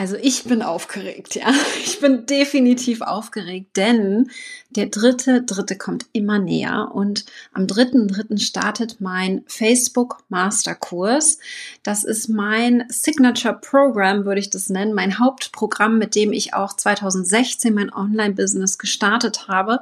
Also ich bin aufgeregt, ja. Ich bin definitiv aufgeregt, denn der dritte, dritte kommt immer näher und am dritten, dritten startet mein Facebook Masterkurs. Das ist mein Signature Program, würde ich das nennen, mein Hauptprogramm, mit dem ich auch 2016 mein Online-Business gestartet habe.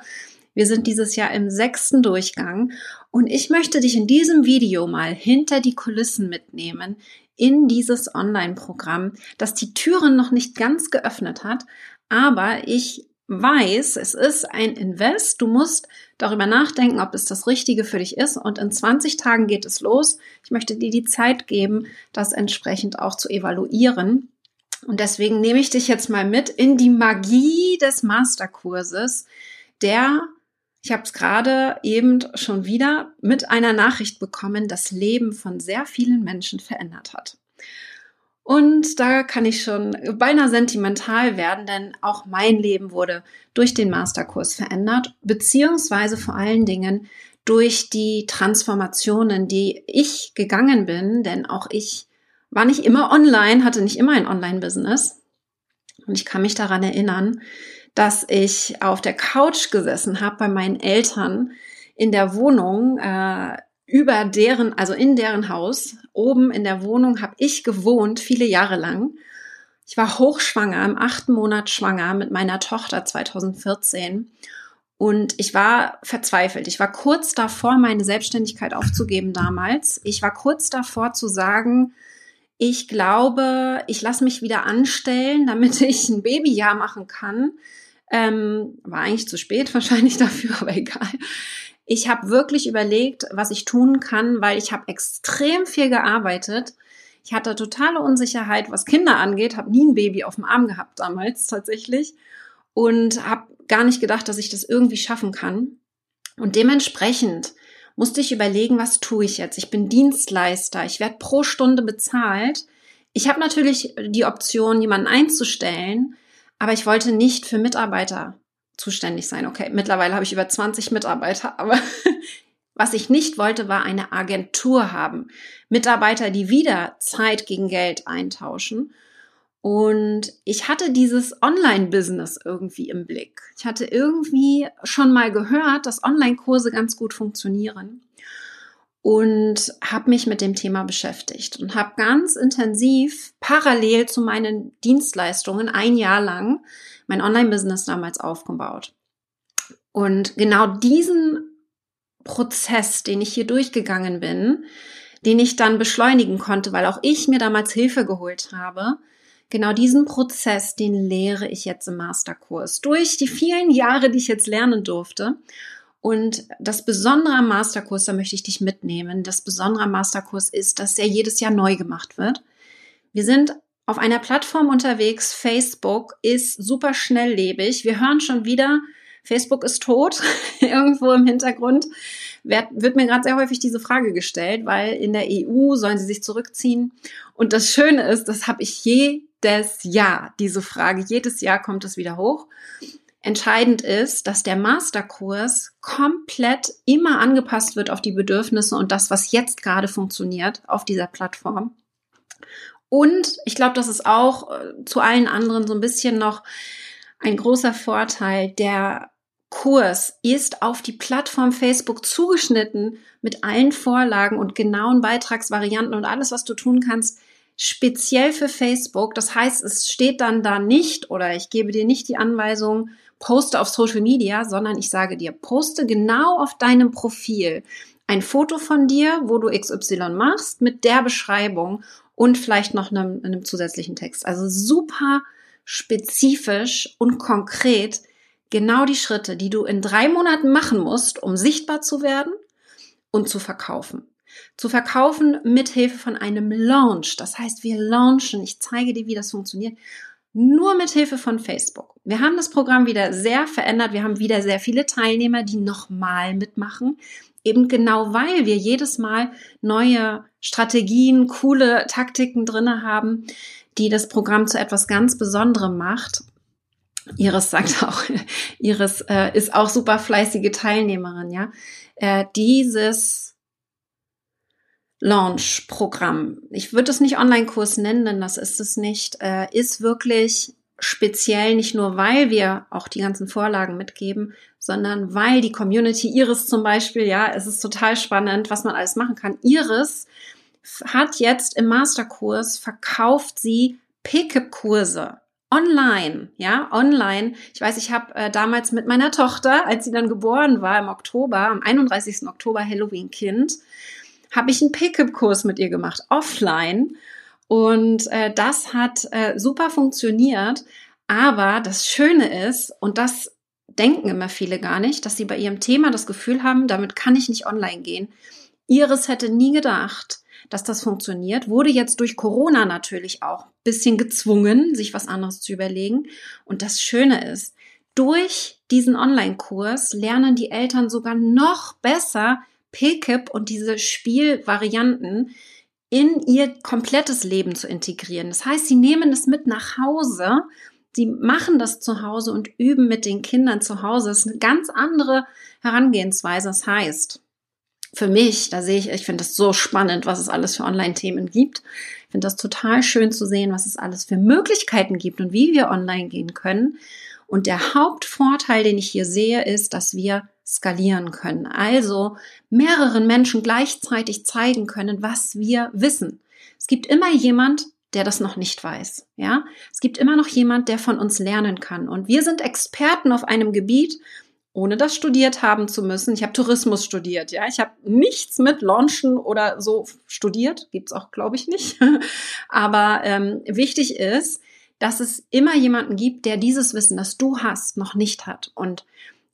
Wir sind dieses Jahr im sechsten Durchgang und ich möchte dich in diesem Video mal hinter die Kulissen mitnehmen, in dieses Online-Programm, das die Türen noch nicht ganz geöffnet hat, aber ich weiß, es ist ein Invest. Du musst darüber nachdenken, ob es das Richtige für dich ist. Und in 20 Tagen geht es los. Ich möchte dir die Zeit geben, das entsprechend auch zu evaluieren. Und deswegen nehme ich dich jetzt mal mit in die Magie des Masterkurses, der, ich habe es gerade eben schon wieder mit einer Nachricht bekommen, das Leben von sehr vielen Menschen verändert hat. Und da kann ich schon beinahe sentimental werden, denn auch mein Leben wurde durch den Masterkurs verändert, beziehungsweise vor allen Dingen durch die Transformationen, die ich gegangen bin, denn auch ich war nicht immer online, hatte nicht immer ein Online-Business. Und ich kann mich daran erinnern, dass ich auf der Couch gesessen habe bei meinen Eltern in der Wohnung äh, über deren, also in deren Haus, oben in der Wohnung habe ich gewohnt, viele Jahre lang. Ich war hochschwanger, im achten Monat schwanger mit meiner Tochter 2014. Und ich war verzweifelt. Ich war kurz davor, meine Selbstständigkeit aufzugeben damals. Ich war kurz davor zu sagen, ich glaube, ich lasse mich wieder anstellen, damit ich ein Babyjahr machen kann. Ähm, war eigentlich zu spät wahrscheinlich dafür, aber egal. Ich habe wirklich überlegt, was ich tun kann, weil ich habe extrem viel gearbeitet. Ich hatte totale Unsicherheit, was Kinder angeht, habe nie ein Baby auf dem Arm gehabt damals tatsächlich und habe gar nicht gedacht, dass ich das irgendwie schaffen kann. Und dementsprechend musste ich überlegen, was tue ich jetzt? Ich bin Dienstleister, ich werde pro Stunde bezahlt. Ich habe natürlich die Option, jemanden einzustellen, aber ich wollte nicht für Mitarbeiter zuständig sein. Okay, mittlerweile habe ich über 20 Mitarbeiter, aber was ich nicht wollte, war eine Agentur haben. Mitarbeiter, die wieder Zeit gegen Geld eintauschen. Und ich hatte dieses Online-Business irgendwie im Blick. Ich hatte irgendwie schon mal gehört, dass Online-Kurse ganz gut funktionieren und habe mich mit dem Thema beschäftigt und habe ganz intensiv parallel zu meinen Dienstleistungen ein Jahr lang mein Online-Business damals aufgebaut. Und genau diesen Prozess, den ich hier durchgegangen bin, den ich dann beschleunigen konnte, weil auch ich mir damals Hilfe geholt habe, genau diesen Prozess, den lehre ich jetzt im Masterkurs durch die vielen Jahre, die ich jetzt lernen durfte. Und das Besondere am Masterkurs, da möchte ich dich mitnehmen, das Besondere am Masterkurs ist, dass er jedes Jahr neu gemacht wird. Wir sind auf einer Plattform unterwegs. Facebook ist super schnelllebig. Wir hören schon wieder, Facebook ist tot. Irgendwo im Hintergrund wird, mir gerade sehr häufig diese Frage gestellt, weil in der EU sollen sie sich zurückziehen. Und das Schöne ist, das habe ich jedes Jahr, diese Frage. Jedes Jahr kommt es wieder hoch. Entscheidend ist, dass der Masterkurs komplett immer angepasst wird auf die Bedürfnisse und das, was jetzt gerade funktioniert auf dieser Plattform. Und ich glaube, das ist auch äh, zu allen anderen so ein bisschen noch ein großer Vorteil. Der Kurs ist auf die Plattform Facebook zugeschnitten mit allen Vorlagen und genauen Beitragsvarianten und alles, was du tun kannst, speziell für Facebook. Das heißt, es steht dann da nicht oder ich gebe dir nicht die Anweisung, poste auf Social Media, sondern ich sage dir, poste genau auf deinem Profil ein Foto von dir, wo du XY machst, mit der Beschreibung und vielleicht noch einem, einem zusätzlichen Text. Also super spezifisch und konkret genau die Schritte, die du in drei Monaten machen musst, um sichtbar zu werden und zu verkaufen. Zu verkaufen mit Hilfe von einem Launch. Das heißt, wir launchen. Ich zeige dir, wie das funktioniert. Nur mit Hilfe von Facebook. Wir haben das Programm wieder sehr verändert. Wir haben wieder sehr viele Teilnehmer, die nochmal mitmachen. Eben genau weil wir jedes Mal neue Strategien, coole Taktiken drinne haben, die das Programm zu etwas ganz Besonderem macht. Iris sagt auch, Iris äh, ist auch super fleißige Teilnehmerin, ja. Äh, dieses Launch-Programm, ich würde es nicht Online-Kurs nennen, denn das ist es nicht, äh, ist wirklich speziell nicht nur, weil wir auch die ganzen Vorlagen mitgeben, sondern weil die Community Iris zum Beispiel, ja, es ist total spannend, was man alles machen kann. Iris hat jetzt im Masterkurs verkauft sie Pickup-Kurse online, ja, online. Ich weiß, ich habe äh, damals mit meiner Tochter, als sie dann geboren war im Oktober, am 31. Oktober Halloween-Kind, habe ich einen Pickup-Kurs mit ihr gemacht, offline. Und äh, das hat äh, super funktioniert. Aber das Schöne ist, und das denken immer viele gar nicht, dass sie bei ihrem Thema das Gefühl haben, damit kann ich nicht online gehen. Iris hätte nie gedacht, dass das funktioniert, wurde jetzt durch Corona natürlich auch ein bisschen gezwungen, sich was anderes zu überlegen. Und das Schöne ist, durch diesen Online-Kurs lernen die Eltern sogar noch besser PKIP und diese Spielvarianten in ihr komplettes Leben zu integrieren. Das heißt, sie nehmen es mit nach Hause, sie machen das zu Hause und üben mit den Kindern zu Hause. Das ist eine ganz andere Herangehensweise. Das heißt, für mich, da sehe ich, ich finde das so spannend, was es alles für Online-Themen gibt. Ich finde das total schön zu sehen, was es alles für Möglichkeiten gibt und wie wir online gehen können. Und der Hauptvorteil, den ich hier sehe, ist, dass wir skalieren können. Also mehreren Menschen gleichzeitig zeigen können, was wir wissen. Es gibt immer jemand, der das noch nicht weiß. Ja, es gibt immer noch jemand, der von uns lernen kann. Und wir sind Experten auf einem Gebiet, ohne das studiert haben zu müssen. Ich habe Tourismus studiert, ja. Ich habe nichts mit Launchen oder so studiert, gibt's auch, glaube ich, nicht. Aber ähm, wichtig ist, dass es immer jemanden gibt, der dieses Wissen, das du hast, noch nicht hat. Und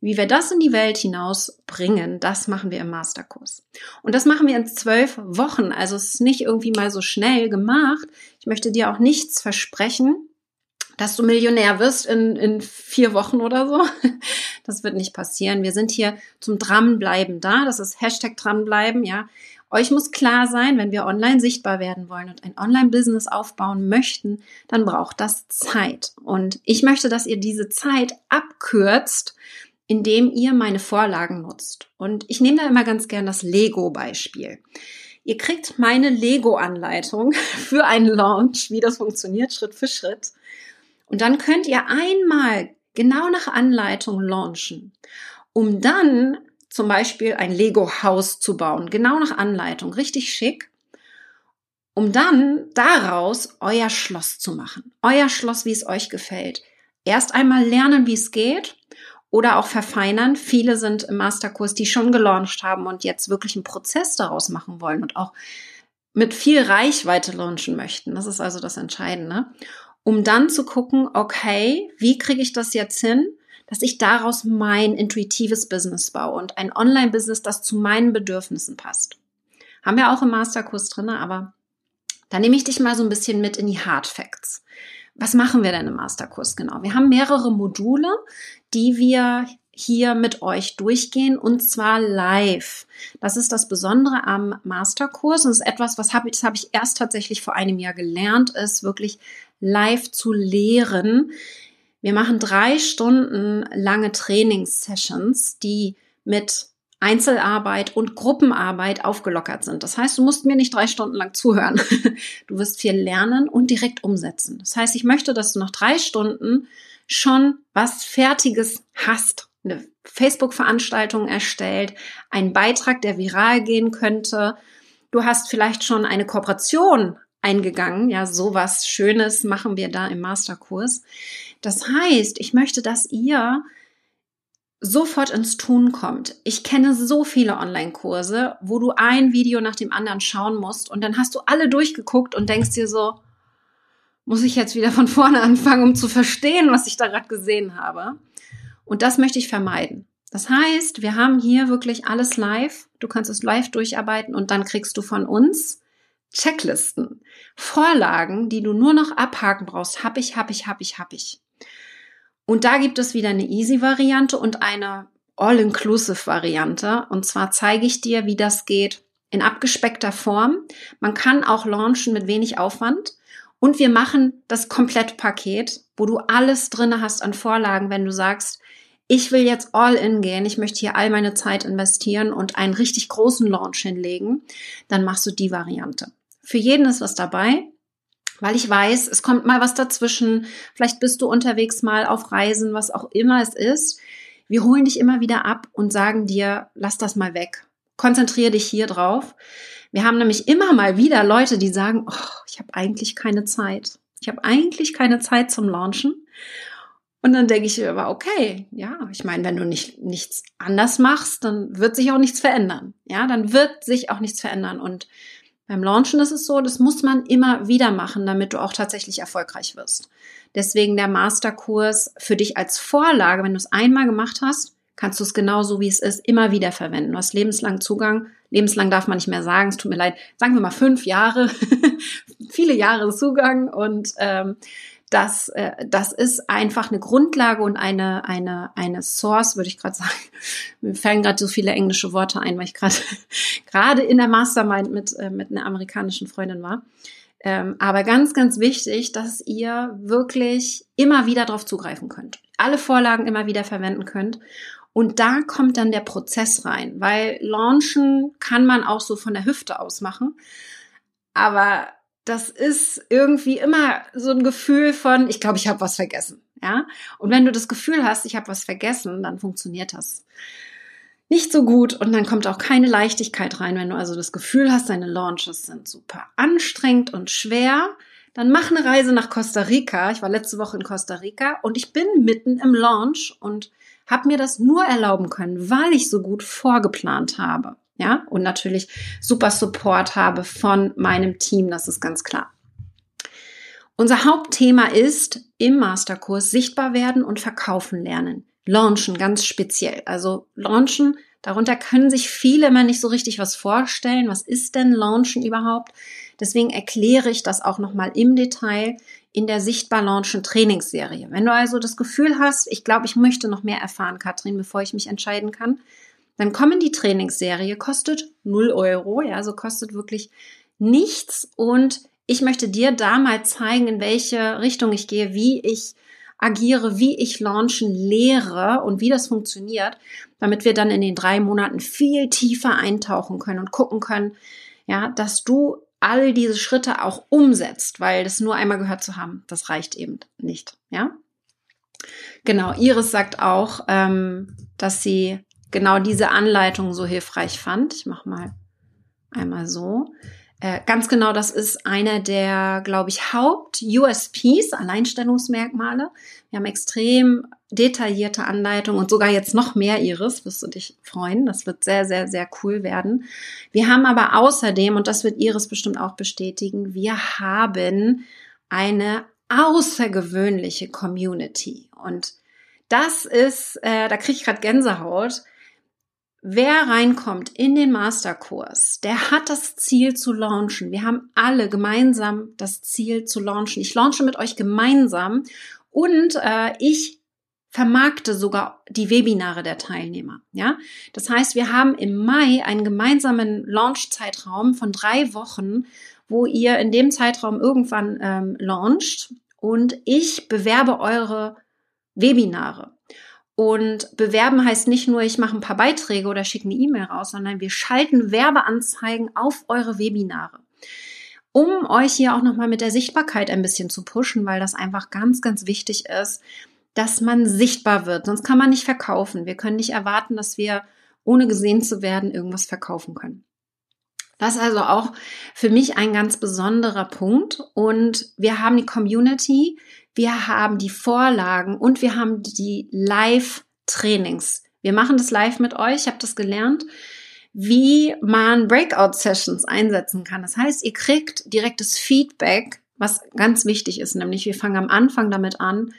wie wir das in die Welt hinaus bringen, das machen wir im Masterkurs. Und das machen wir in zwölf Wochen. Also es ist nicht irgendwie mal so schnell gemacht. Ich möchte dir auch nichts versprechen, dass du Millionär wirst in, in vier Wochen oder so. Das wird nicht passieren. Wir sind hier zum Dranbleiben da. Das ist Hashtag dranbleiben, ja. Euch muss klar sein, wenn wir online sichtbar werden wollen und ein Online-Business aufbauen möchten, dann braucht das Zeit. Und ich möchte, dass ihr diese Zeit abkürzt, indem ihr meine Vorlagen nutzt. Und ich nehme da immer ganz gern das Lego-Beispiel. Ihr kriegt meine Lego-Anleitung für einen Launch, wie das funktioniert, Schritt für Schritt. Und dann könnt ihr einmal genau nach Anleitung launchen, um dann zum Beispiel ein Lego-Haus zu bauen, genau nach Anleitung, richtig schick, um dann daraus euer Schloss zu machen. Euer Schloss, wie es euch gefällt. Erst einmal lernen, wie es geht oder auch verfeinern. Viele sind im Masterkurs, die schon gelauncht haben und jetzt wirklich einen Prozess daraus machen wollen und auch mit viel Reichweite launchen möchten. Das ist also das Entscheidende um dann zu gucken, okay, wie kriege ich das jetzt hin, dass ich daraus mein intuitives Business baue und ein Online-Business, das zu meinen Bedürfnissen passt. Haben wir auch im Masterkurs drin, aber da nehme ich dich mal so ein bisschen mit in die Hard Facts. Was machen wir denn im Masterkurs genau? Wir haben mehrere Module, die wir hier mit euch durchgehen und zwar live. Das ist das Besondere am Masterkurs und ist etwas, was habe ich, das habe ich erst tatsächlich vor einem Jahr gelernt, ist wirklich live zu lehren. Wir machen drei Stunden lange Trainingssessions, die mit Einzelarbeit und Gruppenarbeit aufgelockert sind. Das heißt, du musst mir nicht drei Stunden lang zuhören. Du wirst viel lernen und direkt umsetzen. Das heißt, ich möchte, dass du nach drei Stunden schon was Fertiges hast. Eine Facebook-Veranstaltung erstellt, einen Beitrag, der viral gehen könnte. Du hast vielleicht schon eine Kooperation eingegangen. Ja, sowas Schönes machen wir da im Masterkurs. Das heißt, ich möchte, dass ihr sofort ins Tun kommt. Ich kenne so viele Online-Kurse, wo du ein Video nach dem anderen schauen musst und dann hast du alle durchgeguckt und denkst dir so, muss ich jetzt wieder von vorne anfangen, um zu verstehen, was ich da gerade gesehen habe. Und das möchte ich vermeiden. Das heißt, wir haben hier wirklich alles live. Du kannst es live durcharbeiten und dann kriegst du von uns Checklisten, Vorlagen, die du nur noch abhaken brauchst. Hab ich, hab ich, hab ich, hab ich. Und da gibt es wieder eine Easy-Variante und eine All-Inclusive-Variante. Und zwar zeige ich dir, wie das geht in abgespeckter Form. Man kann auch launchen mit wenig Aufwand. Und wir machen das Komplettpaket, wo du alles drinne hast an Vorlagen, wenn du sagst, ich will jetzt all in gehen, ich möchte hier all meine Zeit investieren und einen richtig großen Launch hinlegen, dann machst du die Variante. Für jeden ist was dabei, weil ich weiß, es kommt mal was dazwischen. Vielleicht bist du unterwegs mal auf Reisen, was auch immer es ist. Wir holen dich immer wieder ab und sagen dir, lass das mal weg. Konzentriere dich hier drauf. Wir haben nämlich immer mal wieder Leute, die sagen, oh, ich habe eigentlich keine Zeit. Ich habe eigentlich keine Zeit zum Launchen. Und dann denke ich aber, okay, ja, ich meine, wenn du nicht, nichts anders machst, dann wird sich auch nichts verändern. Ja, dann wird sich auch nichts verändern. Und beim Launchen ist es so, das muss man immer wieder machen, damit du auch tatsächlich erfolgreich wirst. Deswegen der Masterkurs für dich als Vorlage, wenn du es einmal gemacht hast, kannst du es genauso wie es ist immer wieder verwenden. Du hast lebenslang Zugang. Lebenslang darf man nicht mehr sagen, es tut mir leid. Sagen wir mal fünf Jahre, viele Jahre Zugang und ähm, das, äh, das ist einfach eine Grundlage und eine, eine, eine Source, würde ich gerade sagen. Mir fallen gerade so viele englische Worte ein, weil ich gerade gerade in der Mastermind mit, äh, mit einer amerikanischen Freundin war. Ähm, aber ganz, ganz wichtig, dass ihr wirklich immer wieder darauf zugreifen könnt. Alle Vorlagen immer wieder verwenden könnt. Und da kommt dann der Prozess rein, weil Launchen kann man auch so von der Hüfte aus machen. Aber das ist irgendwie immer so ein Gefühl von, ich glaube, ich habe was vergessen. Ja? Und wenn du das Gefühl hast, ich habe was vergessen, dann funktioniert das nicht so gut und dann kommt auch keine Leichtigkeit rein. Wenn du also das Gefühl hast, deine Launches sind super anstrengend und schwer, dann mach eine Reise nach Costa Rica. Ich war letzte Woche in Costa Rica und ich bin mitten im Launch und habe mir das nur erlauben können, weil ich so gut vorgeplant habe ja, und natürlich super Support habe von meinem Team, das ist ganz klar. Unser Hauptthema ist im Masterkurs sichtbar werden und verkaufen lernen. Launchen ganz speziell. Also launchen, darunter können sich viele immer nicht so richtig was vorstellen. Was ist denn Launchen überhaupt? Deswegen erkläre ich das auch nochmal im Detail in der Sichtbar Launchen Trainingsserie. Wenn du also das Gefühl hast, ich glaube, ich möchte noch mehr erfahren, Katrin, bevor ich mich entscheiden kann, dann kommen die Trainingsserie, kostet 0 Euro, ja, also kostet wirklich nichts. Und ich möchte dir da mal zeigen, in welche Richtung ich gehe, wie ich agiere, wie ich launchen lehre und wie das funktioniert, damit wir dann in den drei Monaten viel tiefer eintauchen können und gucken können, ja, dass du all diese Schritte auch umsetzt, weil das nur einmal gehört zu haben, das reicht eben nicht, ja. Genau, Iris sagt auch, ähm, dass sie genau diese Anleitung so hilfreich fand. Ich mache mal einmal so. Äh, ganz genau, das ist einer der, glaube ich, Haupt-USPs, Alleinstellungsmerkmale. Wir haben extrem detaillierte Anleitungen und sogar jetzt noch mehr Iris, wirst du dich freuen. Das wird sehr, sehr, sehr cool werden. Wir haben aber außerdem, und das wird Iris bestimmt auch bestätigen, wir haben eine außergewöhnliche Community. Und das ist, äh, da kriege ich gerade Gänsehaut, Wer reinkommt in den Masterkurs, der hat das Ziel zu launchen. Wir haben alle gemeinsam das Ziel zu launchen. Ich launche mit euch gemeinsam und äh, ich vermarkte sogar die Webinare der Teilnehmer. Ja, das heißt, wir haben im Mai einen gemeinsamen Launch-Zeitraum von drei Wochen, wo ihr in dem Zeitraum irgendwann ähm, launcht und ich bewerbe eure Webinare. Und bewerben heißt nicht nur, ich mache ein paar Beiträge oder schicke eine E-Mail raus, sondern wir schalten Werbeanzeigen auf eure Webinare. Um euch hier auch nochmal mit der Sichtbarkeit ein bisschen zu pushen, weil das einfach ganz, ganz wichtig ist, dass man sichtbar wird. Sonst kann man nicht verkaufen. Wir können nicht erwarten, dass wir ohne gesehen zu werden irgendwas verkaufen können. Das ist also auch für mich ein ganz besonderer Punkt. Und wir haben die Community, wir haben die Vorlagen und wir haben die Live-Trainings. Wir machen das live mit euch. Ich habe das gelernt, wie man Breakout-Sessions einsetzen kann. Das heißt, ihr kriegt direktes Feedback, was ganz wichtig ist, nämlich wir fangen am Anfang damit an,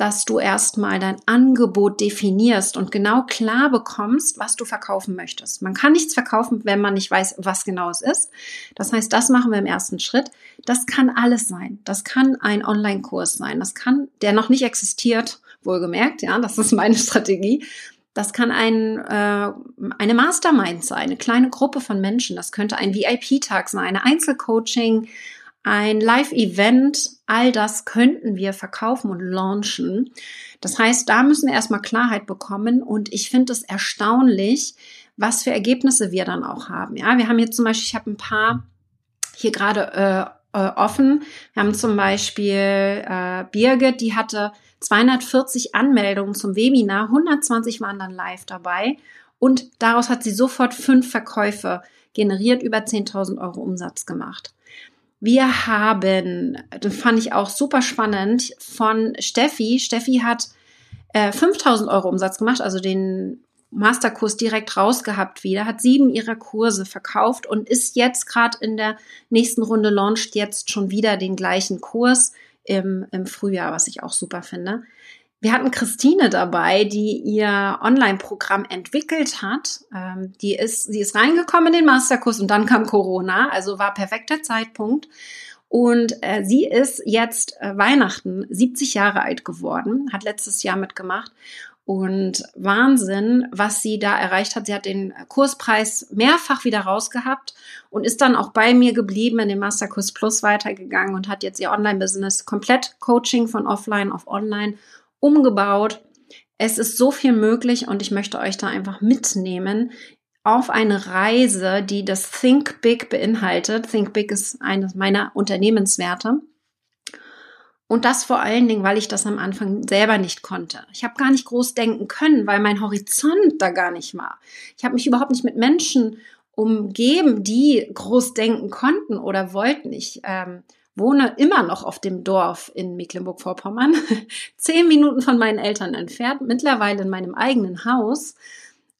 dass du erstmal dein Angebot definierst und genau klar bekommst, was du verkaufen möchtest. Man kann nichts verkaufen, wenn man nicht weiß, was genau es ist. Das heißt, das machen wir im ersten Schritt. Das kann alles sein. Das kann ein Online-Kurs sein. Das kann, der noch nicht existiert, wohlgemerkt, ja, das ist meine Strategie. Das kann ein, äh, eine Mastermind sein, eine kleine Gruppe von Menschen. Das könnte ein VIP-Tag sein, eine Einzelcoaching, ein Live-Event, all das könnten wir verkaufen und launchen. Das heißt, da müssen wir erstmal Klarheit bekommen und ich finde es erstaunlich, was für Ergebnisse wir dann auch haben. Ja, wir haben hier zum Beispiel, ich habe ein paar hier gerade äh, äh, offen. Wir haben zum Beispiel äh, Birgit, die hatte 240 Anmeldungen zum Webinar, 120 waren dann live dabei und daraus hat sie sofort fünf Verkäufe generiert, über 10.000 Euro Umsatz gemacht. Wir haben, das fand ich auch super spannend, von Steffi. Steffi hat äh, 5000 Euro Umsatz gemacht, also den Masterkurs direkt rausgehabt wieder, hat sieben ihrer Kurse verkauft und ist jetzt gerade in der nächsten Runde launcht jetzt schon wieder den gleichen Kurs im, im Frühjahr, was ich auch super finde. Wir hatten Christine dabei, die ihr Online-Programm entwickelt hat. Ähm, die ist, sie ist reingekommen in den Masterkurs und dann kam Corona, also war perfekter Zeitpunkt. Und äh, sie ist jetzt äh, Weihnachten 70 Jahre alt geworden, hat letztes Jahr mitgemacht. Und Wahnsinn, was sie da erreicht hat. Sie hat den Kurspreis mehrfach wieder rausgehabt und ist dann auch bei mir geblieben in den Masterkurs Plus weitergegangen und hat jetzt ihr Online-Business komplett Coaching von offline auf online umgebaut. Es ist so viel möglich und ich möchte euch da einfach mitnehmen auf eine Reise, die das Think Big beinhaltet. Think Big ist eines meiner Unternehmenswerte. Und das vor allen Dingen, weil ich das am Anfang selber nicht konnte. Ich habe gar nicht groß denken können, weil mein Horizont da gar nicht war. Ich habe mich überhaupt nicht mit Menschen umgeben, die groß denken konnten oder wollten. Ich ähm, wohne immer noch auf dem Dorf in Mecklenburg-Vorpommern, zehn Minuten von meinen Eltern entfernt, mittlerweile in meinem eigenen Haus.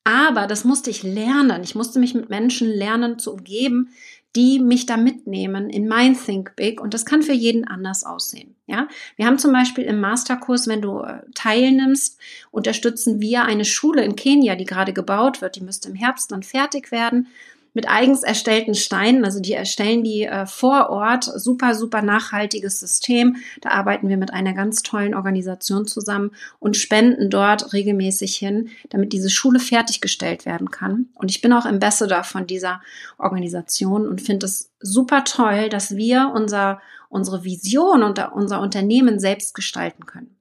Aber das musste ich lernen. Ich musste mich mit Menschen lernen zu umgeben, die mich da mitnehmen in mein Think Big. Und das kann für jeden anders aussehen. Ja, wir haben zum Beispiel im Masterkurs, wenn du äh, teilnimmst, unterstützen wir eine Schule in Kenia, die gerade gebaut wird. Die müsste im Herbst dann fertig werden mit eigens erstellten Steinen. Also die erstellen die äh, vor Ort. Super, super nachhaltiges System. Da arbeiten wir mit einer ganz tollen Organisation zusammen und spenden dort regelmäßig hin, damit diese Schule fertiggestellt werden kann. Und ich bin auch Ambassador von dieser Organisation und finde es super toll, dass wir unser, unsere Vision und unser Unternehmen selbst gestalten können.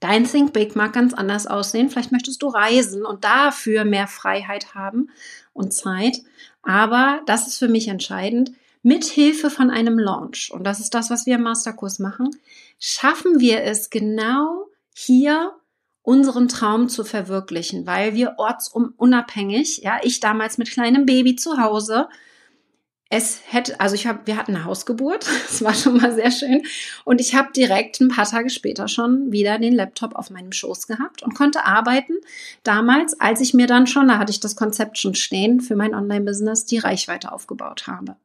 Dein Think Big mag ganz anders aussehen. Vielleicht möchtest du reisen und dafür mehr Freiheit haben und Zeit. Aber das ist für mich entscheidend. Mit Hilfe von einem Launch, und das ist das, was wir im Masterkurs machen, schaffen wir es genau hier unseren Traum zu verwirklichen, weil wir ortsunabhängig, ja, ich damals mit kleinem Baby zu Hause, es hätte, also ich habe, wir hatten eine Hausgeburt, das war schon mal sehr schön. Und ich habe direkt ein paar Tage später schon wieder den Laptop auf meinem Schoß gehabt und konnte arbeiten. Damals, als ich mir dann schon, da hatte ich das Konzept schon stehen für mein Online-Business, die Reichweite aufgebaut habe.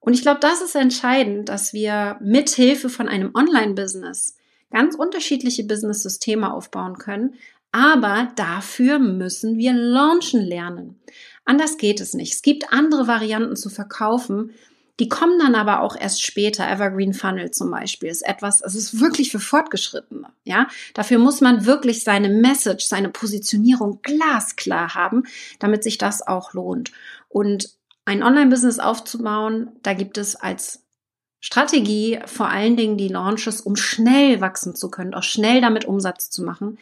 Und ich glaube, das ist entscheidend, dass wir mit Hilfe von einem Online-Business ganz unterschiedliche Business-Systeme aufbauen können. Aber dafür müssen wir launchen lernen. Anders geht es nicht. Es gibt andere Varianten zu verkaufen, die kommen dann aber auch erst später. Evergreen Funnel zum Beispiel ist etwas, es ist wirklich für Fortgeschrittene. Ja, dafür muss man wirklich seine Message, seine Positionierung glasklar haben, damit sich das auch lohnt. Und ein Online-Business aufzubauen, da gibt es als Strategie vor allen Dingen die Launches, um schnell wachsen zu können, auch schnell damit Umsatz zu machen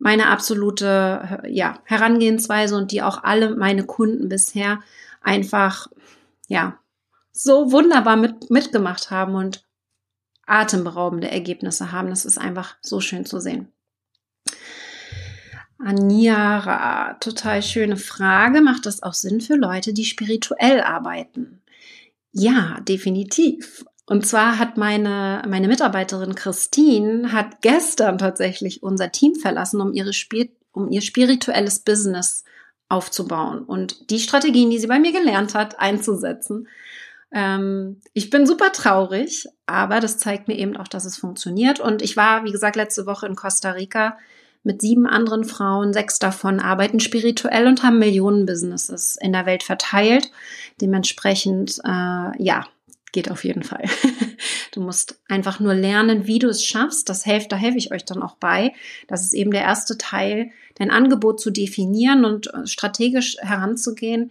meine absolute ja, Herangehensweise und die auch alle meine Kunden bisher einfach ja so wunderbar mit, mitgemacht haben und atemberaubende Ergebnisse haben. Das ist einfach so schön zu sehen. Aniara, total schöne Frage. Macht das auch Sinn für Leute, die spirituell arbeiten? Ja, definitiv. Und zwar hat meine, meine Mitarbeiterin Christine hat gestern tatsächlich unser Team verlassen, um ihre Spir um ihr spirituelles Business aufzubauen und die Strategien, die sie bei mir gelernt hat, einzusetzen. Ähm, ich bin super traurig, aber das zeigt mir eben auch, dass es funktioniert. Und ich war, wie gesagt, letzte Woche in Costa Rica mit sieben anderen Frauen. Sechs davon arbeiten spirituell und haben Millionen Businesses in der Welt verteilt. Dementsprechend, äh, ja, geht auf jeden Fall. Du musst einfach nur lernen, wie du es schaffst. Das hilft, da helfe ich euch dann auch bei. Das ist eben der erste Teil, dein Angebot zu definieren und äh, strategisch heranzugehen.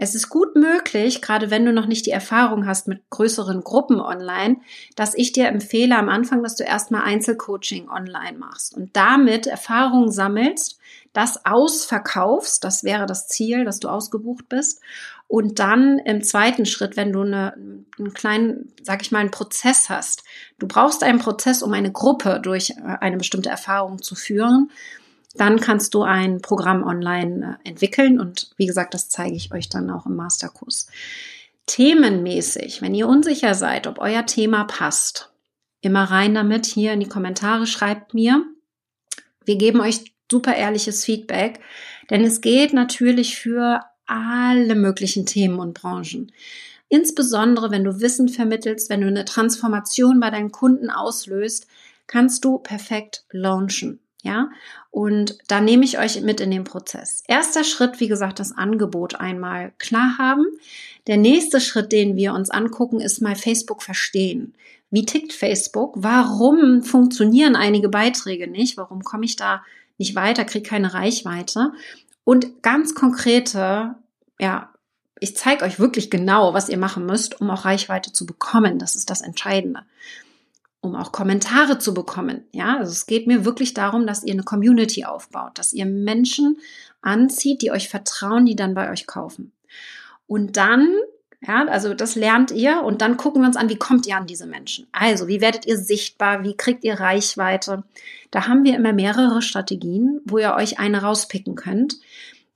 Es ist gut möglich, gerade wenn du noch nicht die Erfahrung hast mit größeren Gruppen online, dass ich dir empfehle am Anfang, dass du erstmal Einzelcoaching online machst und damit Erfahrung sammelst, das ausverkaufst, das wäre das Ziel, dass du ausgebucht bist und dann im zweiten Schritt, wenn du eine, einen kleinen, sag ich mal, einen Prozess hast. Du brauchst einen Prozess, um eine Gruppe durch äh, eine bestimmte Erfahrung zu führen dann kannst du ein Programm online äh, entwickeln und wie gesagt, das zeige ich euch dann auch im Masterkurs. Themenmäßig, wenn ihr unsicher seid, ob euer Thema passt, immer rein damit hier in die Kommentare, schreibt mir. Wir geben euch super ehrliches Feedback, denn es geht natürlich für alle möglichen Themen und Branchen. Insbesondere, wenn du Wissen vermittelst, wenn du eine Transformation bei deinen Kunden auslöst, kannst du perfekt launchen. Ja, und da nehme ich euch mit in den Prozess. Erster Schritt, wie gesagt, das Angebot einmal klar haben. Der nächste Schritt, den wir uns angucken, ist mal Facebook verstehen. Wie tickt Facebook? Warum funktionieren einige Beiträge nicht? Warum komme ich da nicht weiter, kriege keine Reichweite? Und ganz konkrete, ja, ich zeige euch wirklich genau, was ihr machen müsst, um auch Reichweite zu bekommen. Das ist das Entscheidende um auch Kommentare zu bekommen. Ja, also es geht mir wirklich darum, dass ihr eine Community aufbaut, dass ihr Menschen anzieht, die euch vertrauen, die dann bei euch kaufen. Und dann, ja, also das lernt ihr und dann gucken wir uns an, wie kommt ihr an diese Menschen? Also, wie werdet ihr sichtbar? Wie kriegt ihr Reichweite? Da haben wir immer mehrere Strategien, wo ihr euch eine rauspicken könnt.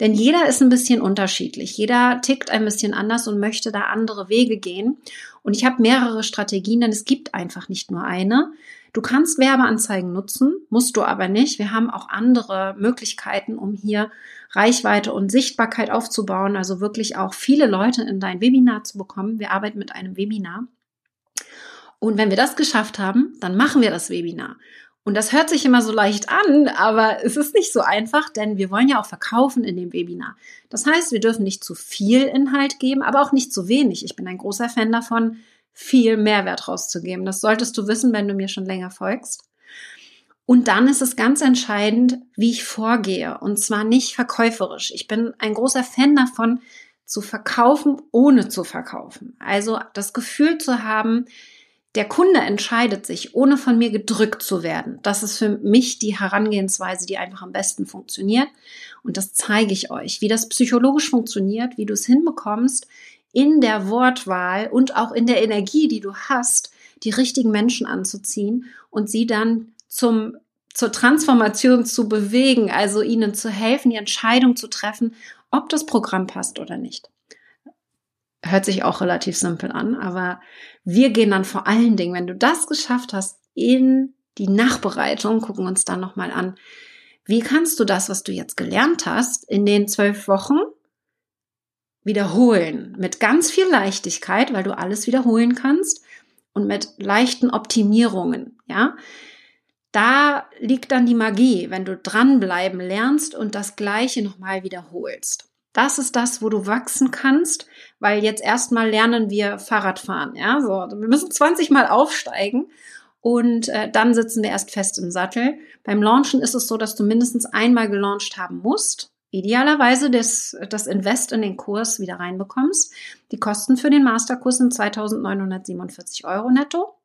Denn jeder ist ein bisschen unterschiedlich. Jeder tickt ein bisschen anders und möchte da andere Wege gehen. Und ich habe mehrere Strategien, denn es gibt einfach nicht nur eine. Du kannst Werbeanzeigen nutzen, musst du aber nicht. Wir haben auch andere Möglichkeiten, um hier Reichweite und Sichtbarkeit aufzubauen, also wirklich auch viele Leute in dein Webinar zu bekommen. Wir arbeiten mit einem Webinar. Und wenn wir das geschafft haben, dann machen wir das Webinar. Und das hört sich immer so leicht an, aber es ist nicht so einfach, denn wir wollen ja auch verkaufen in dem Webinar. Das heißt, wir dürfen nicht zu viel Inhalt geben, aber auch nicht zu wenig. Ich bin ein großer Fan davon, viel Mehrwert rauszugeben. Das solltest du wissen, wenn du mir schon länger folgst. Und dann ist es ganz entscheidend, wie ich vorgehe. Und zwar nicht verkäuferisch. Ich bin ein großer Fan davon, zu verkaufen, ohne zu verkaufen. Also das Gefühl zu haben, der Kunde entscheidet sich, ohne von mir gedrückt zu werden. Das ist für mich die Herangehensweise, die einfach am besten funktioniert. Und das zeige ich euch, wie das psychologisch funktioniert, wie du es hinbekommst, in der Wortwahl und auch in der Energie, die du hast, die richtigen Menschen anzuziehen und sie dann zum, zur Transformation zu bewegen, also ihnen zu helfen, die Entscheidung zu treffen, ob das Programm passt oder nicht. Hört sich auch relativ simpel an, aber wir gehen dann vor allen Dingen, wenn du das geschafft hast, in die Nachbereitung, gucken uns dann nochmal an, wie kannst du das, was du jetzt gelernt hast, in den zwölf Wochen wiederholen? Mit ganz viel Leichtigkeit, weil du alles wiederholen kannst und mit leichten Optimierungen, ja? Da liegt dann die Magie, wenn du dranbleiben lernst und das Gleiche nochmal wiederholst. Das ist das, wo du wachsen kannst, weil jetzt erstmal lernen wir Fahrradfahren. Ja, so wir müssen 20 Mal aufsteigen und äh, dann sitzen wir erst fest im Sattel. Beim Launchen ist es so, dass du mindestens einmal gelauncht haben musst. Idealerweise das, das Invest in den Kurs wieder reinbekommst. Die Kosten für den Masterkurs sind 2.947 Euro netto.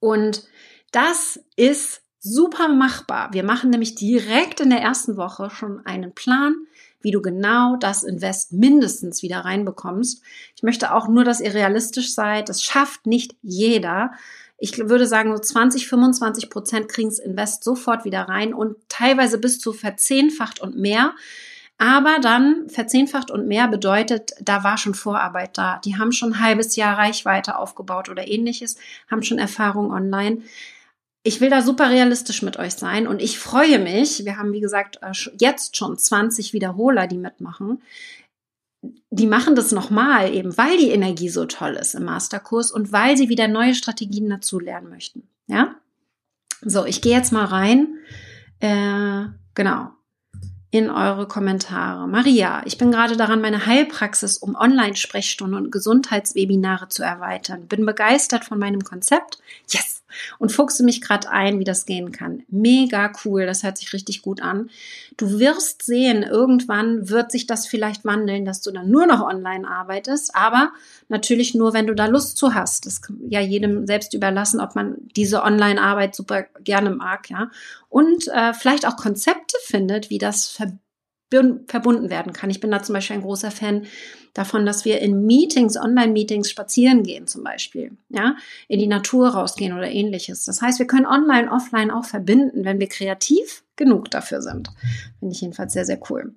Und das ist super machbar. Wir machen nämlich direkt in der ersten Woche schon einen Plan, wie du genau das Invest mindestens wieder reinbekommst. Ich möchte auch nur, dass ihr realistisch seid. Das schafft nicht jeder. Ich würde sagen, so 20, 25 Prozent kriegen das Invest sofort wieder rein und teilweise bis zu verzehnfacht und mehr. Aber dann verzehnfacht und mehr bedeutet, da war schon Vorarbeit da. Die haben schon ein halbes Jahr Reichweite aufgebaut oder ähnliches, haben schon Erfahrung online ich will da super realistisch mit euch sein und ich freue mich. Wir haben, wie gesagt, äh, jetzt schon 20 Wiederholer, die mitmachen. Die machen das nochmal eben, weil die Energie so toll ist im Masterkurs und weil sie wieder neue Strategien dazu lernen möchten. Ja? So, ich gehe jetzt mal rein. Äh, genau in eure Kommentare. Maria, ich bin gerade daran, meine Heilpraxis um Online-Sprechstunden und Gesundheitswebinare zu erweitern. Bin begeistert von meinem Konzept. Yes! Und fuchse mich gerade ein, wie das gehen kann. Mega cool, das hört sich richtig gut an. Du wirst sehen, irgendwann wird sich das vielleicht wandeln, dass du dann nur noch online arbeitest, aber natürlich nur, wenn du da Lust zu hast. Das kann ja jedem selbst überlassen, ob man diese Online-Arbeit super gerne mag, ja. Und äh, vielleicht auch Konzepte findet, wie das verbinden verbunden werden kann. Ich bin da zum Beispiel ein großer Fan davon, dass wir in Meetings, Online-Meetings spazieren gehen zum Beispiel, ja, in die Natur rausgehen oder ähnliches. Das heißt, wir können online, offline auch verbinden, wenn wir kreativ genug dafür sind. Finde ich jedenfalls sehr, sehr cool.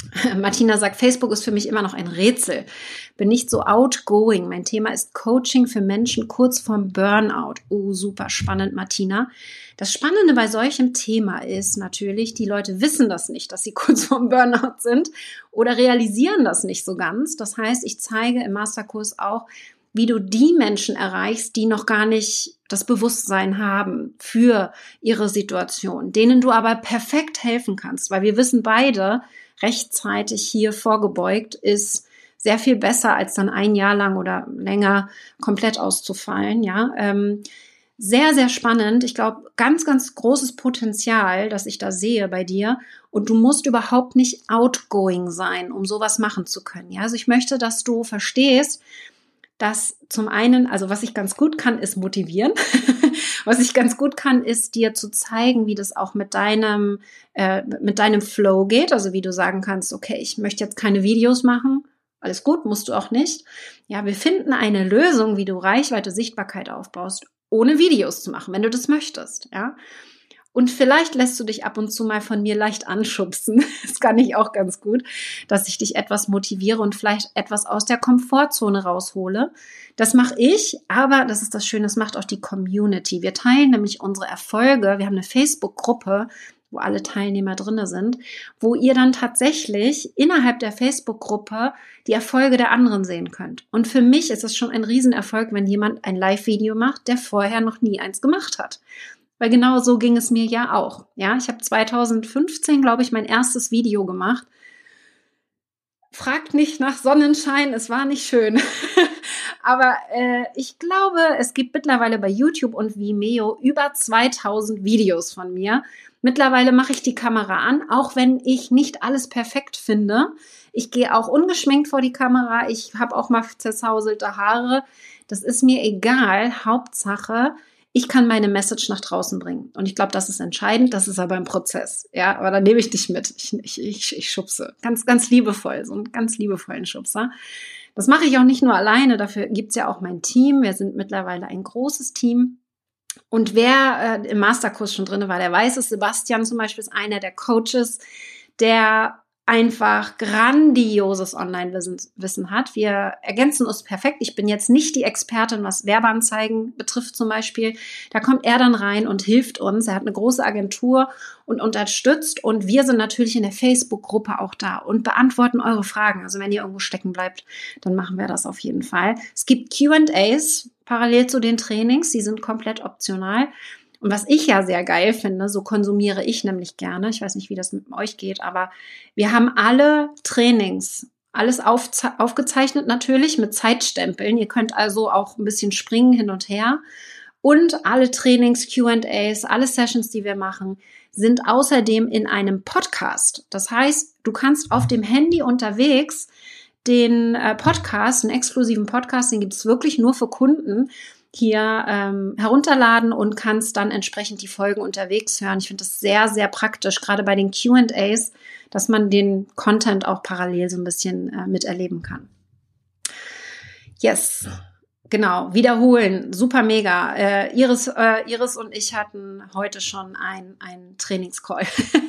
Martina sagt, Facebook ist für mich immer noch ein Rätsel. Bin nicht so outgoing. Mein Thema ist Coaching für Menschen kurz vorm Burnout. Oh, super spannend, Martina. Das Spannende bei solchem Thema ist natürlich, die Leute wissen das nicht, dass sie kurz vorm Burnout sind oder realisieren das nicht so ganz. Das heißt, ich zeige im Masterkurs auch, wie du die Menschen erreichst, die noch gar nicht das Bewusstsein haben für ihre Situation, denen du aber perfekt helfen kannst, weil wir wissen beide, rechtzeitig hier vorgebeugt ist sehr viel besser, als dann ein Jahr lang oder länger komplett auszufallen. Ja, ähm, sehr, sehr spannend. Ich glaube, ganz, ganz großes Potenzial, das ich da sehe bei dir. Und du musst überhaupt nicht outgoing sein, um sowas machen zu können. Ja, also ich möchte, dass du verstehst, dass zum einen, also was ich ganz gut kann, ist motivieren. was ich ganz gut kann, ist dir zu zeigen, wie das auch mit deinem, äh, mit deinem Flow geht. Also wie du sagen kannst, okay, ich möchte jetzt keine Videos machen. Alles gut, musst du auch nicht. Ja, wir finden eine Lösung, wie du Reichweite, Sichtbarkeit aufbaust, ohne Videos zu machen, wenn du das möchtest. Ja. Und vielleicht lässt du dich ab und zu mal von mir leicht anschubsen. Das kann ich auch ganz gut, dass ich dich etwas motiviere und vielleicht etwas aus der Komfortzone raushole. Das mache ich, aber das ist das Schöne, das macht auch die Community. Wir teilen nämlich unsere Erfolge. Wir haben eine Facebook-Gruppe, wo alle Teilnehmer drinne sind, wo ihr dann tatsächlich innerhalb der Facebook-Gruppe die Erfolge der anderen sehen könnt. Und für mich ist es schon ein Riesenerfolg, wenn jemand ein Live-Video macht, der vorher noch nie eins gemacht hat. Weil genau so ging es mir ja auch. Ja, ich habe 2015, glaube ich, mein erstes Video gemacht. Fragt nicht nach Sonnenschein, es war nicht schön. Aber äh, ich glaube, es gibt mittlerweile bei YouTube und Vimeo über 2000 Videos von mir. Mittlerweile mache ich die Kamera an, auch wenn ich nicht alles perfekt finde. Ich gehe auch ungeschminkt vor die Kamera. Ich habe auch mal zerzauselte Haare. Das ist mir egal. Hauptsache, ich kann meine Message nach draußen bringen. Und ich glaube, das ist entscheidend. Das ist aber ein Prozess. Ja, aber da nehme ich dich mit. Ich, ich, ich, ich schubse. Ganz, ganz liebevoll. So einen ganz liebevollen Schubser. Das mache ich auch nicht nur alleine. Dafür gibt's ja auch mein Team. Wir sind mittlerweile ein großes Team. Und wer äh, im Masterkurs schon drin war, der weiß es. Sebastian zum Beispiel ist einer der Coaches, der einfach grandioses Online-Wissen hat. Wir ergänzen uns perfekt. Ich bin jetzt nicht die Expertin, was Werbeanzeigen betrifft zum Beispiel. Da kommt er dann rein und hilft uns. Er hat eine große Agentur und unterstützt. Und wir sind natürlich in der Facebook-Gruppe auch da und beantworten eure Fragen. Also wenn ihr irgendwo stecken bleibt, dann machen wir das auf jeden Fall. Es gibt QAs parallel zu den Trainings. Die sind komplett optional. Und was ich ja sehr geil finde, so konsumiere ich nämlich gerne, ich weiß nicht, wie das mit euch geht, aber wir haben alle Trainings, alles aufgezeichnet natürlich mit Zeitstempeln. Ihr könnt also auch ein bisschen springen hin und her. Und alle Trainings, QAs, alle Sessions, die wir machen, sind außerdem in einem Podcast. Das heißt, du kannst auf dem Handy unterwegs den äh, Podcast, einen exklusiven Podcast, den gibt es wirklich nur für Kunden, hier ähm, herunterladen und kannst dann entsprechend die Folgen unterwegs hören. Ich finde das sehr, sehr praktisch, gerade bei den QAs, dass man den Content auch parallel so ein bisschen äh, miterleben kann. Yes. Genau, wiederholen, super mega. Äh, Iris, äh, Iris und ich hatten heute schon ein, ein Trainingscall.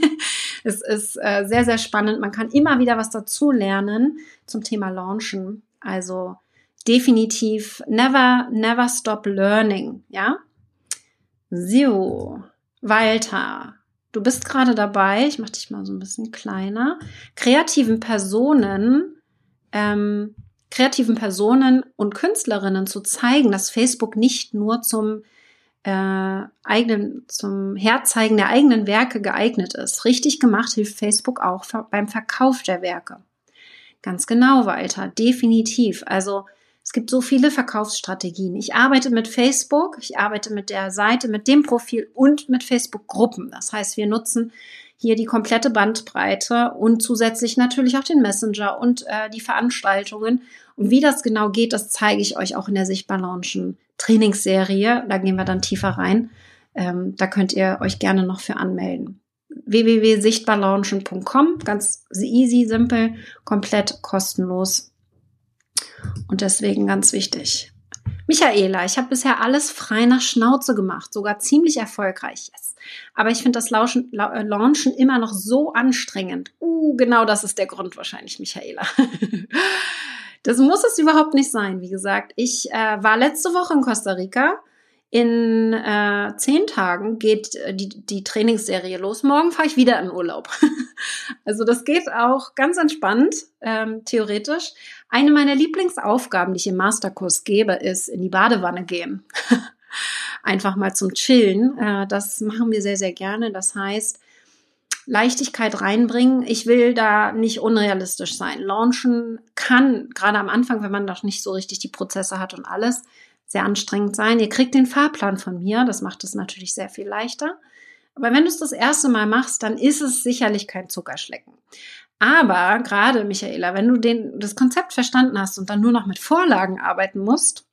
es ist äh, sehr, sehr spannend. Man kann immer wieder was dazu lernen zum Thema Launchen. Also definitiv never, never stop learning, ja? So, Walter, du bist gerade dabei, ich mache dich mal so ein bisschen kleiner, kreativen Personen, ähm, kreativen Personen und Künstlerinnen zu zeigen, dass Facebook nicht nur zum äh, eigenen, zum Herzeigen der eigenen Werke geeignet ist. Richtig gemacht hilft Facebook auch beim Verkauf der Werke. Ganz genau, Walter, definitiv. Also Es gibt so viele Verkaufsstrategien. Ich arbeite mit Facebook, ich arbeite mit der Seite, mit dem Profil und mit Facebook-Gruppen. Das heißt, wir nutzen hier die komplette Bandbreite und zusätzlich natürlich auch den Messenger und äh, die Veranstaltungen. Und wie das genau geht, das zeige ich euch auch in der Sichtbar Launchen Trainingsserie. Da gehen wir dann tiefer rein. Ähm, da könnt ihr euch gerne noch für anmelden www.sichtbarlaunchen.com. Ganz easy, simpel, komplett kostenlos. Und deswegen ganz wichtig. Michaela, ich habe bisher alles frei nach Schnauze gemacht, sogar ziemlich erfolgreich. Yes. Aber ich finde das Launchen, äh, Launchen immer noch so anstrengend. Uh, genau das ist der Grund wahrscheinlich, Michaela. das muss es überhaupt nicht sein. Wie gesagt, ich äh, war letzte Woche in Costa Rica in äh, zehn Tagen geht äh, die, die Trainingsserie los. Morgen fahre ich wieder in Urlaub. also das geht auch ganz entspannt, ähm, theoretisch. Eine meiner Lieblingsaufgaben, die ich im Masterkurs gebe, ist in die Badewanne gehen. Einfach mal zum Chillen. Äh, das machen wir sehr, sehr gerne. Das heißt, Leichtigkeit reinbringen. Ich will da nicht unrealistisch sein. Launchen kann, gerade am Anfang, wenn man noch nicht so richtig die Prozesse hat und alles, sehr anstrengend sein. Ihr kriegt den Fahrplan von mir, das macht es natürlich sehr viel leichter. Aber wenn du es das erste Mal machst, dann ist es sicherlich kein Zuckerschlecken. Aber gerade, Michaela, wenn du den, das Konzept verstanden hast und dann nur noch mit Vorlagen arbeiten musst,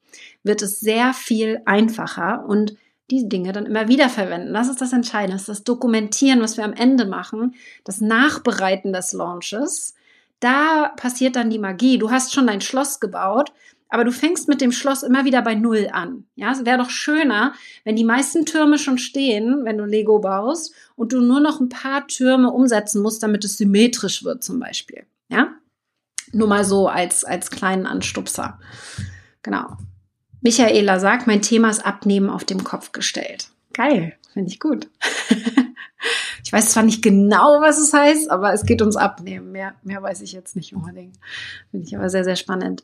wird es sehr viel einfacher und die Dinge dann immer wieder verwenden. Das ist das Entscheidende, das, ist das Dokumentieren, was wir am Ende machen, das Nachbereiten des Launches. Da passiert dann die Magie. Du hast schon dein Schloss gebaut aber du fängst mit dem Schloss immer wieder bei Null an. Ja, es wäre doch schöner, wenn die meisten Türme schon stehen, wenn du Lego baust und du nur noch ein paar Türme umsetzen musst, damit es symmetrisch wird zum Beispiel. Ja, nur mal so als, als kleinen Anstupser. Genau. Michaela sagt, mein Thema ist Abnehmen auf dem Kopf gestellt. Geil, finde ich gut. ich weiß zwar nicht genau, was es heißt, aber es geht ums Abnehmen. Mehr, mehr weiß ich jetzt nicht unbedingt. Finde ich aber sehr, sehr spannend.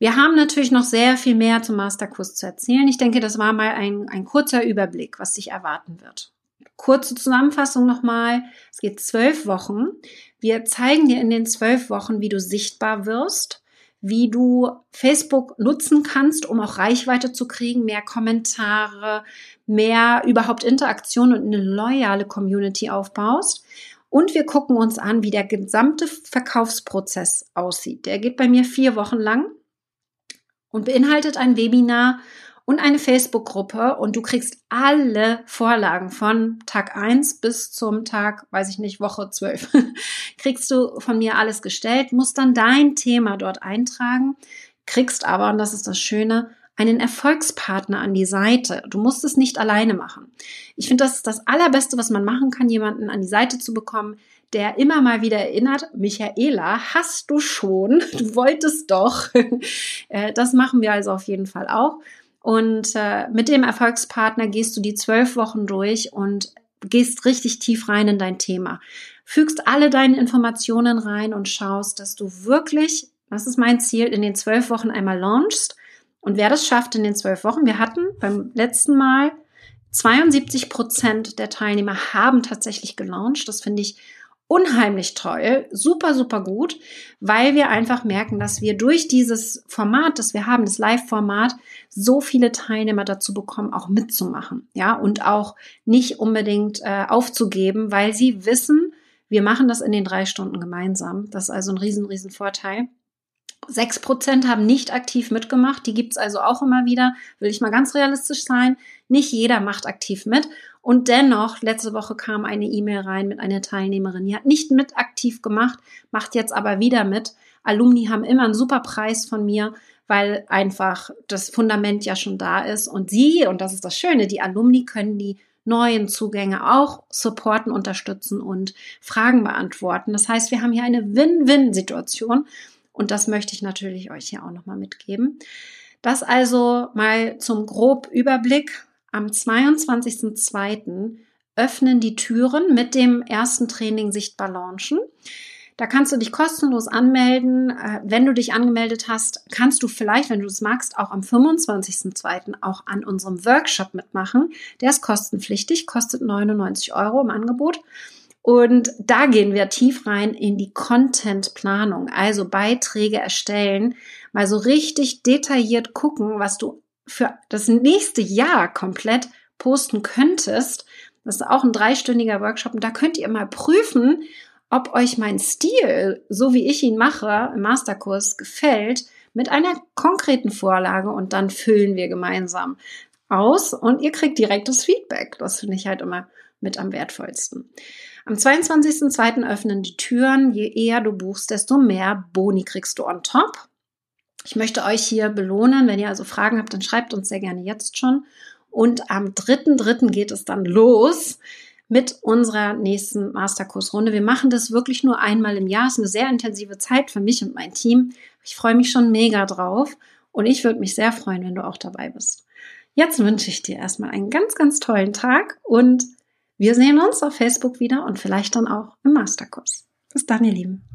Wir haben natürlich noch sehr viel mehr zum Masterkurs zu erzählen. Ich denke, das war mal ein, ein kurzer Überblick, was sich erwarten wird. Kurze Zusammenfassung nochmal. Es geht zwölf Wochen. Wir zeigen dir in den zwölf Wochen, wie du sichtbar wirst, wie du Facebook nutzen kannst, um auch Reichweite zu kriegen, mehr Kommentare, mehr überhaupt Interaktion und eine loyale Community aufbaust. Und wir gucken uns an, wie der gesamte Verkaufsprozess aussieht. Der geht bei mir vier Wochen lang und beinhaltet ein Webinar und eine Facebook-Gruppe und du kriegst alle Vorlagen von Tag 1 bis zum Tag, weiß ich nicht, Woche 12. kriegst du von mir alles gestellt, musst dann dein Thema dort eintragen, kriegst aber, und das ist das Schöne, einen Erfolgspartner an die Seite. Du musst es nicht alleine machen. Ich finde, das ist das Allerbeste, was man machen kann, jemanden an die Seite zu bekommen, der immer mal wieder erinnert, Michaela, hast du schon, du wolltest doch. Äh, das machen wir also auf jeden Fall auch. Und äh, mit dem Erfolgspartner gehst du die zwölf Wochen durch und gehst richtig tief rein in dein Thema. Fügst alle deine Informationen rein und schaust, dass du wirklich, das ist mein Ziel, in den zwölf Wochen einmal launchst. Und wer das schafft in den zwölf Wochen, wir hatten beim letzten Mal 72 Prozent der Teilnehmer haben tatsächlich gelauncht. Das finde ich unheimlich toll, super, super gut, weil wir einfach merken, dass wir durch dieses Format, das wir haben, das Live-Format, so viele Teilnehmer dazu bekommen, auch mitzumachen, ja, und auch nicht unbedingt äh, aufzugeben, weil sie wissen, wir machen das in den drei Stunden gemeinsam. Das ist also ein riesen, riesen Vorteil. Sechs Prozent haben nicht aktiv mitgemacht. Die gibt's also auch immer wieder. Will ich mal ganz realistisch sein. Nicht jeder macht aktiv mit. Und dennoch, letzte Woche kam eine E-Mail rein mit einer Teilnehmerin, die hat nicht mit aktiv gemacht, macht jetzt aber wieder mit. Alumni haben immer einen super Preis von mir, weil einfach das Fundament ja schon da ist. Und sie, und das ist das Schöne, die Alumni können die neuen Zugänge auch supporten, unterstützen und Fragen beantworten. Das heißt, wir haben hier eine Win-Win-Situation. Und das möchte ich natürlich euch hier auch nochmal mitgeben. Das also mal zum grob Überblick am 22.02. öffnen die Türen mit dem ersten Training Sichtbar Launchen. Da kannst du dich kostenlos anmelden. Äh, wenn du dich angemeldet hast, kannst du vielleicht, wenn du es magst, auch am 25.02. auch an unserem Workshop mitmachen. Der ist kostenpflichtig, kostet 99 Euro im Angebot. Und da gehen wir tief rein in die Content-Planung, also Beiträge erstellen, mal so richtig detailliert gucken, was du für das nächste Jahr komplett posten könntest. Das ist auch ein dreistündiger Workshop und da könnt ihr mal prüfen, ob euch mein Stil, so wie ich ihn mache, im Masterkurs gefällt, mit einer konkreten Vorlage und dann füllen wir gemeinsam aus und ihr kriegt direktes Feedback. Das finde ich halt immer mit am wertvollsten. Am 22.02. öffnen die Türen. Je eher du buchst, desto mehr Boni kriegst du on top. Ich möchte euch hier belohnen. Wenn ihr also Fragen habt, dann schreibt uns sehr gerne jetzt schon. Und am 3.3. geht es dann los mit unserer nächsten Masterkursrunde. Wir machen das wirklich nur einmal im Jahr. Es ist eine sehr intensive Zeit für mich und mein Team. Ich freue mich schon mega drauf und ich würde mich sehr freuen, wenn du auch dabei bist. Jetzt wünsche ich dir erstmal einen ganz, ganz tollen Tag und wir sehen uns auf Facebook wieder und vielleicht dann auch im Masterkurs. Bis dann, ihr Lieben.